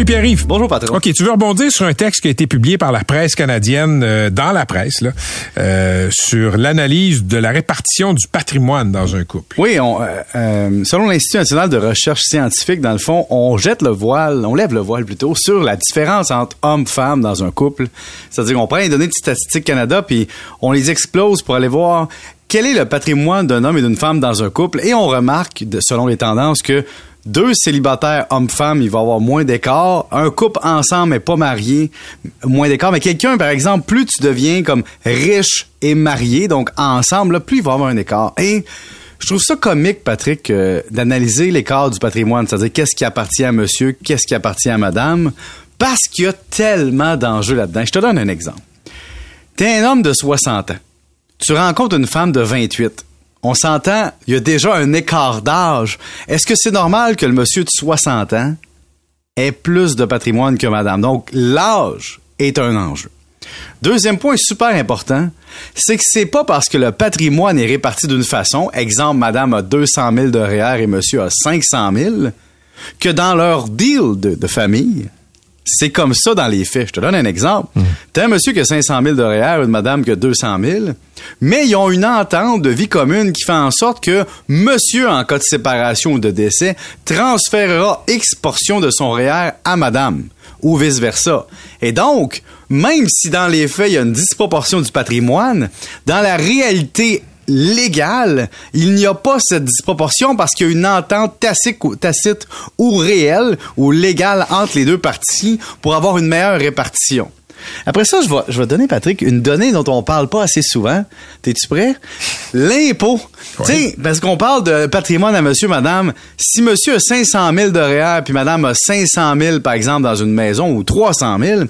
Salut Pierre-Yves. Bonjour, patron. OK, tu veux rebondir sur un texte qui a été publié par la presse canadienne, euh, dans la presse, là, euh, sur l'analyse de la répartition du patrimoine dans un couple. Oui, on, euh, selon l'Institut national de recherche scientifique, dans le fond, on jette le voile, on lève le voile plutôt, sur la différence entre hommes-femmes dans un couple. C'est-à-dire qu'on prend les données de Statistique Canada, puis on les explose pour aller voir quel est le patrimoine d'un homme et d'une femme dans un couple, et on remarque, selon les tendances, que deux célibataires hommes-femmes, il va avoir moins d'écart. Un couple ensemble mais pas marié, moins d'écart. Mais quelqu'un, par exemple, plus tu deviens comme riche et marié, donc ensemble, plus il va avoir un écart. Et je trouve ça comique, Patrick, euh, d'analyser l'écart du patrimoine, c'est-à-dire qu'est-ce qui appartient à monsieur, qu'est-ce qui appartient à madame, parce qu'il y a tellement d'enjeux là-dedans. Je te donne un exemple. T'es un homme de 60 ans. Tu rencontres une femme de 28. On s'entend, il y a déjà un écart d'âge. Est-ce que c'est normal que le monsieur de 60 ans ait plus de patrimoine que madame? Donc, l'âge est un enjeu. Deuxième point super important, c'est que c'est pas parce que le patrimoine est réparti d'une façon, exemple, madame a 200 000 de REER et monsieur a 500 000, que dans leur deal de, de famille, c'est comme ça dans les faits. Je te donne un exemple. T'as un monsieur qui a 500 000 de REER, une madame qui a 200 000, mais ils ont une entente de vie commune qui fait en sorte que monsieur, en cas de séparation ou de décès, transférera X portion de son REER à madame ou vice-versa. Et donc, même si dans les faits, il y a une disproportion du patrimoine, dans la réalité légale, il n'y a pas cette disproportion parce qu'il y a une entente tacite ou, tacite ou réelle ou légale entre les deux parties pour avoir une meilleure répartition. Après ça, je vais, je vais donner, Patrick, une donnée dont on parle pas assez souvent. T'es-tu prêt? L'impôt. Tu sais, parce qu'on parle de patrimoine à monsieur, madame. Si monsieur a 500 000 de REER puis madame a 500 000, par exemple, dans une maison ou 300 000,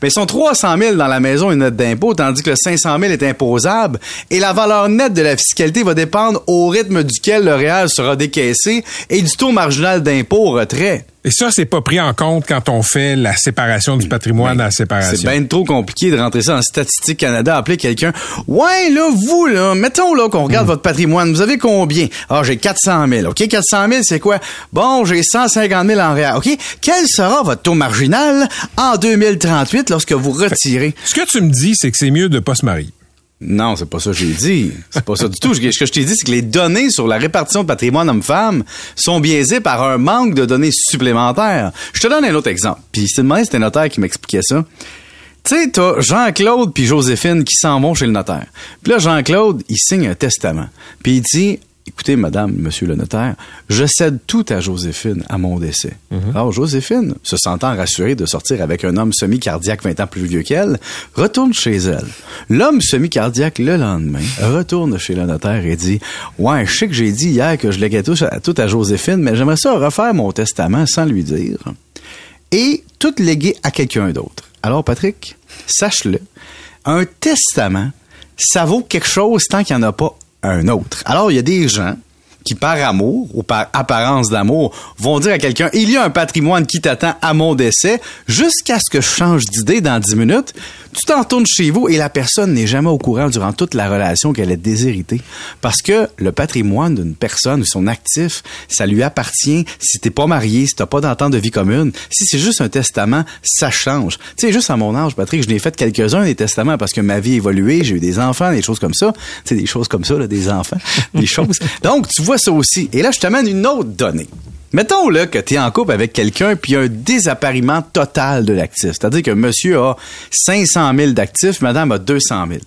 ben, sont 300 000 dans la maison une note d'impôt, tandis que le 500 000 est imposable. Et la valeur nette de la fiscalité va dépendre au rythme duquel le REER sera décaissé et du taux marginal d'impôt au retrait. Et ça, c'est pas pris en compte quand on fait la séparation du patrimoine à la séparation. C'est bien trop compliqué de rentrer ça en Statistique Canada, appeler quelqu'un. Ouais, là, vous, là, mettons là qu'on regarde votre patrimoine. Vous avez combien? Ah, j'ai 400 000. OK, 400 000, c'est quoi? Bon, j'ai 150 000 en réel. OK, quel sera votre taux marginal en 2038 lorsque vous retirez? Ce que tu me dis, c'est que c'est mieux de pas se marier. Non, c'est pas ça que j'ai dit. C'est pas ça du tout. Ce que je t'ai dit, c'est que les données sur la répartition de patrimoine homme-femme sont biaisées par un manque de données supplémentaires. Je te donne un autre exemple. Puis c'est demain, c'était un notaire qui m'expliquait ça. Tu sais, t'as Jean-Claude puis Joséphine qui s'en vont chez le notaire. Puis là, Jean-Claude, il signe un testament. Puis il dit, écoutez, madame, monsieur le notaire, je cède tout à Joséphine à mon décès. Alors, Joséphine, se sentant rassurée de sortir avec un homme semi-cardiaque 20 ans plus vieux qu'elle, retourne chez elle. L'homme semi-cardiaque, le lendemain, retourne chez le notaire et dit, ouais, je sais que j'ai dit hier que je léguais tout à, tout à Joséphine, mais j'aimerais ça refaire mon testament sans lui dire. Et tout léguer à quelqu'un d'autre. Alors, Patrick, sache-le, un testament, ça vaut quelque chose tant qu'il n'y en a pas Alors, il y a des gens qui, par amour ou par apparence d'amour, vont dire à quelqu'un, il y a un patrimoine qui t'attend à mon décès, jusqu'à ce que je change d'idée dans 10 minutes. Tu t'en retournes chez vous et la personne n'est jamais au courant durant toute la relation qu'elle est déshéritée. Parce que le patrimoine d'une personne ou son actif, ça lui appartient si t'es pas marié, si t'as pas d'entente de vie commune. Si c'est juste un testament, ça change. Tu sais, juste à mon âge, Patrick, je n'ai fait quelques-uns des testaments parce que ma vie a évolué, j'ai eu des enfants, des choses comme ça. Tu sais, des choses comme ça, là, des enfants, des choses. Donc, tu vois ça aussi. Et là, je t'amène une autre donnée. Mettons là que tu es en couple avec quelqu'un puis un désappariement total de l'actif. C'est-à-dire que monsieur a 500 000 d'actifs, madame a 200 000.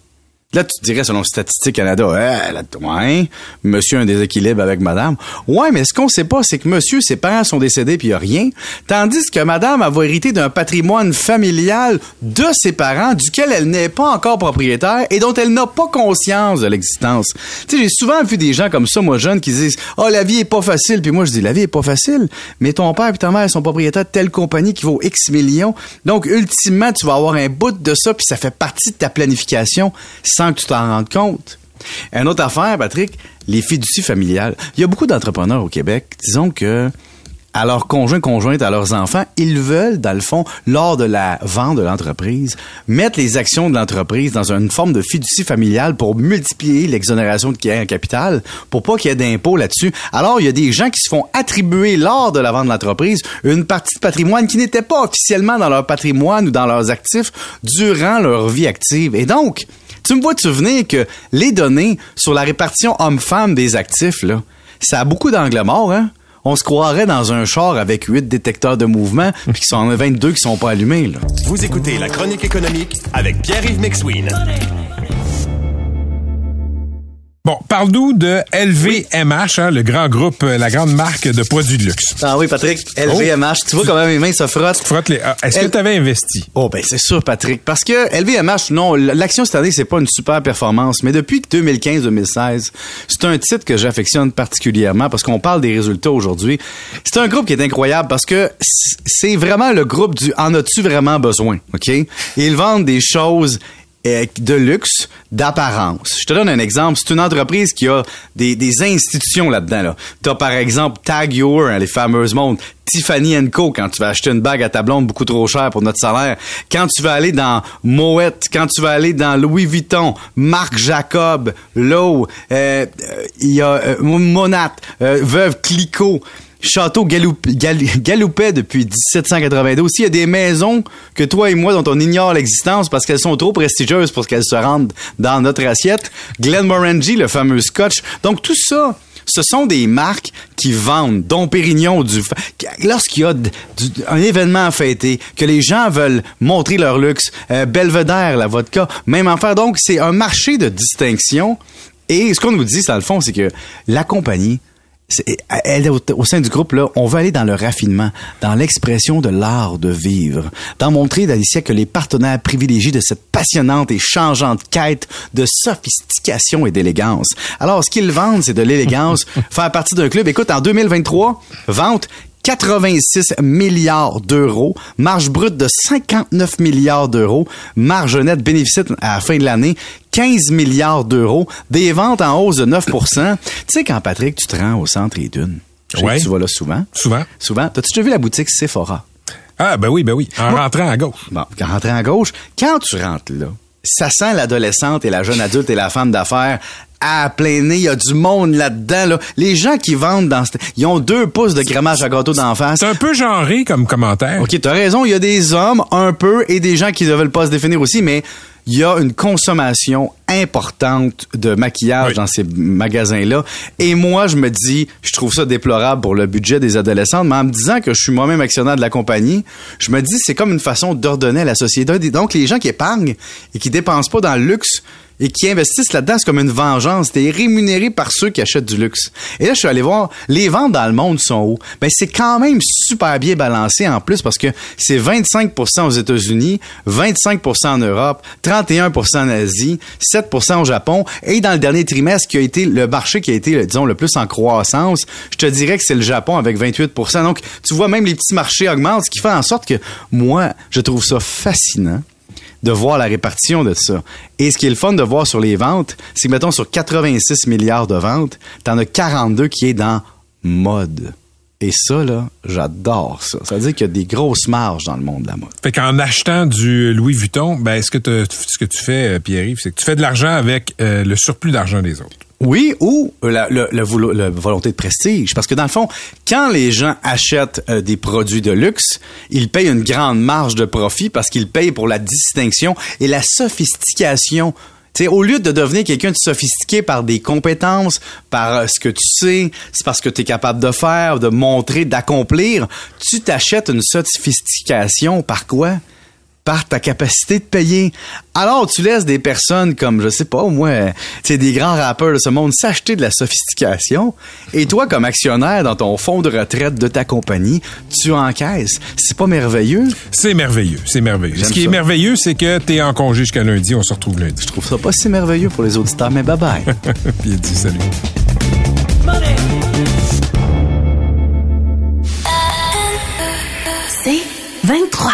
Là, tu te dirais, selon Statistique Canada, eh, là, ouais, monsieur a un déséquilibre avec madame. Ouais, mais ce qu'on sait pas, c'est que monsieur, ses parents sont décédés puis il a rien. Tandis que madame a hérité d'un patrimoine familial de ses parents duquel elle n'est pas encore propriétaire et dont elle n'a pas conscience de l'existence. Tu sais, j'ai souvent vu des gens comme ça, moi, jeunes, qui disent, oh, la vie est pas facile. Puis moi, je dis, la vie est pas facile. Mais ton père et ta mère sont propriétaires de telle compagnie qui vaut X millions. Donc, ultimement, tu vas avoir un bout de ça puis ça fait partie de ta planification sans que tu t'en rendes compte. Une autre affaire, Patrick, les fiducies familiales. Il y a beaucoup d'entrepreneurs au Québec, disons que à leurs conjoints, conjointes, à leurs enfants, ils veulent, dans le fond, lors de la vente de l'entreprise, mettre les actions de l'entreprise dans une forme de fiducie familiale pour multiplier l'exonération de capital, pour pas qu'il y ait d'impôts là-dessus. Alors, il y a des gens qui se font attribuer lors de la vente de l'entreprise une partie de patrimoine qui n'était pas officiellement dans leur patrimoine ou dans leurs actifs durant leur vie active. Et donc, tu me vois te souvenir que les données sur la répartition homme-femme des actifs, là, ça a beaucoup d'angles morts, hein? on se croirait dans un char avec huit détecteurs de mouvement, puis qu'il sont 22 qui sont pas allumés. Là. Vous écoutez La Chronique économique avec Pierre-Yves McSween. Bon, parle-nous de LVMH, hein, le grand groupe, euh, la grande marque de produits de luxe. Ah oui, Patrick, LVMH. Tu vois comment mes mains se frottent? Frotte les. ah, Est-ce que tu avais investi? Oh ben c'est sûr Patrick parce que LVMH non l'action cette année c'est pas une super performance mais depuis 2015-2016 c'est un titre que j'affectionne particulièrement parce qu'on parle des résultats aujourd'hui c'est un groupe qui est incroyable parce que c'est vraiment le groupe du en as-tu vraiment besoin ok? Ils vendent des choses euh, de luxe, d'apparence. Je te donne un exemple. C'est une entreprise qui a des, des institutions là-dedans. Là. Tu par exemple Tag Your, hein, les fameuses montres, Tiffany Co. quand tu vas acheter une bague à ta beaucoup trop chère pour notre salaire. Quand tu vas aller dans Moet, quand tu vas aller dans Louis Vuitton, Marc Jacob, Lowe, euh, euh, il y a euh, Monat, euh, Veuve Clicquot. Château Galoup- Gal- Galoupet depuis 1792. S'il y a des maisons que toi et moi dont on ignore l'existence parce qu'elles sont trop prestigieuses pour qu'elles se rendent dans notre assiette, Glenmorangie, le fameux scotch. Donc tout ça, ce sont des marques qui vendent, dont Pérignon, du, lorsqu'il y a un événement à fêter, que les gens veulent montrer leur luxe, euh, Belvedere, la vodka, même affaire. Donc, c'est un marché de distinction. Et ce qu'on nous dit, dans le fond, c'est que la compagnie, elle au, au sein du groupe là, on veut aller dans le raffinement, dans l'expression de l'art de vivre, dans montrer d'Alicia que les partenaires privilégiés de cette passionnante et changeante quête de sophistication et d'élégance. Alors, ce qu'ils vendent, c'est de l'élégance, faire partie d'un club. Écoute, en 2023, vente 86 milliards d'euros, marge brute de 59 milliards d'euros, marge nette bénéfice à la fin de l'année 15 milliards d'euros, des ventes en hausse de 9% Tu sais quand Patrick tu te rends au centre et d'une. Ouais. Tu vas là souvent. Souvent. Souvent. T'as-tu déjà vu la boutique Sephora? Ah, ben oui, ben oui. En Moi- rentrant à gauche. Bon, quand rentrer à gauche, quand tu rentres là, ça sent l'adolescente et la jeune adulte et la femme d'affaires à plein nez. Il y a du monde là-dedans. Là. Les gens qui vendent dans... Ils ont deux pouces de crémage à gâteau d'en face. C'est un peu genré comme commentaire. OK, t'as raison, il y a des hommes un peu et des gens qui ne veulent pas se définir aussi, mais il y a une consommation importante de maquillage Oui. dans ces magasins-là. Et moi, je me dis, je trouve ça déplorable pour le budget des adolescentes, mais en me disant que je suis moi-même actionnaire de la compagnie, je me dis c'est comme une façon d'ordonner à la société. Donc, les gens qui épargnent et qui dépensent pas dans le luxe, et qui investissent là-dedans, c'est comme une vengeance. T'es rémunéré par ceux qui achètent du luxe. Et là, je suis allé voir, les ventes dans le monde sont où? Ben, c'est quand même super bien balancé en plus parce que c'est 25% aux États-Unis, 25% en Europe, 31% en Asie, 7% au Japon. Et dans le dernier trimestre, qui a été le marché qui a été, disons, le plus en croissance, je te dirais que c'est le Japon avec 28% Donc, tu vois, même les petits marchés augmentent, ce qui fait en sorte que moi, je trouve ça fascinant de voir la répartition de ça. Et ce qui est le fun de voir sur les ventes, c'est que, mettons, sur 86 milliards de ventes, t'en as 42 qui est dans mode. Et ça, là, j'adore ça. Ça veut dire qu'il y a des grosses marges dans le monde de la mode. Fait qu'en achetant du Louis Vuitton, ben, ce que, ce que tu fais, euh, Pierre-Yves, c'est que tu fais de l'argent avec euh, le surplus d'argent des autres. Oui, ou la, volonté de prestige. Parce que dans le fond, quand les gens achètent euh, des produits de luxe, ils payent une grande marge de profit parce qu'ils payent pour la distinction et la sophistication. Tu sais, au lieu de devenir quelqu'un de sophistiqué par des compétences, par euh, ce que tu sais, c'est parce que tu es capable de faire, de montrer, d'accomplir, tu t'achètes une sophistication par quoi? Par ta capacité de payer. Alors, tu laisses des personnes comme, je sais pas, moi, tu sais, des grands rappeurs de ce monde s'acheter de la sophistication. Et toi, comme actionnaire dans ton fonds de retraite de ta compagnie, tu encaisses. C'est pas merveilleux? C'est merveilleux, c'est merveilleux. Ce qui est merveilleux, c'est que t'es en congé jusqu'à lundi, on se retrouve lundi. Je trouve ça pas si merveilleux pour les auditeurs, mais bye bye. Puis il dit salut. C'est 23.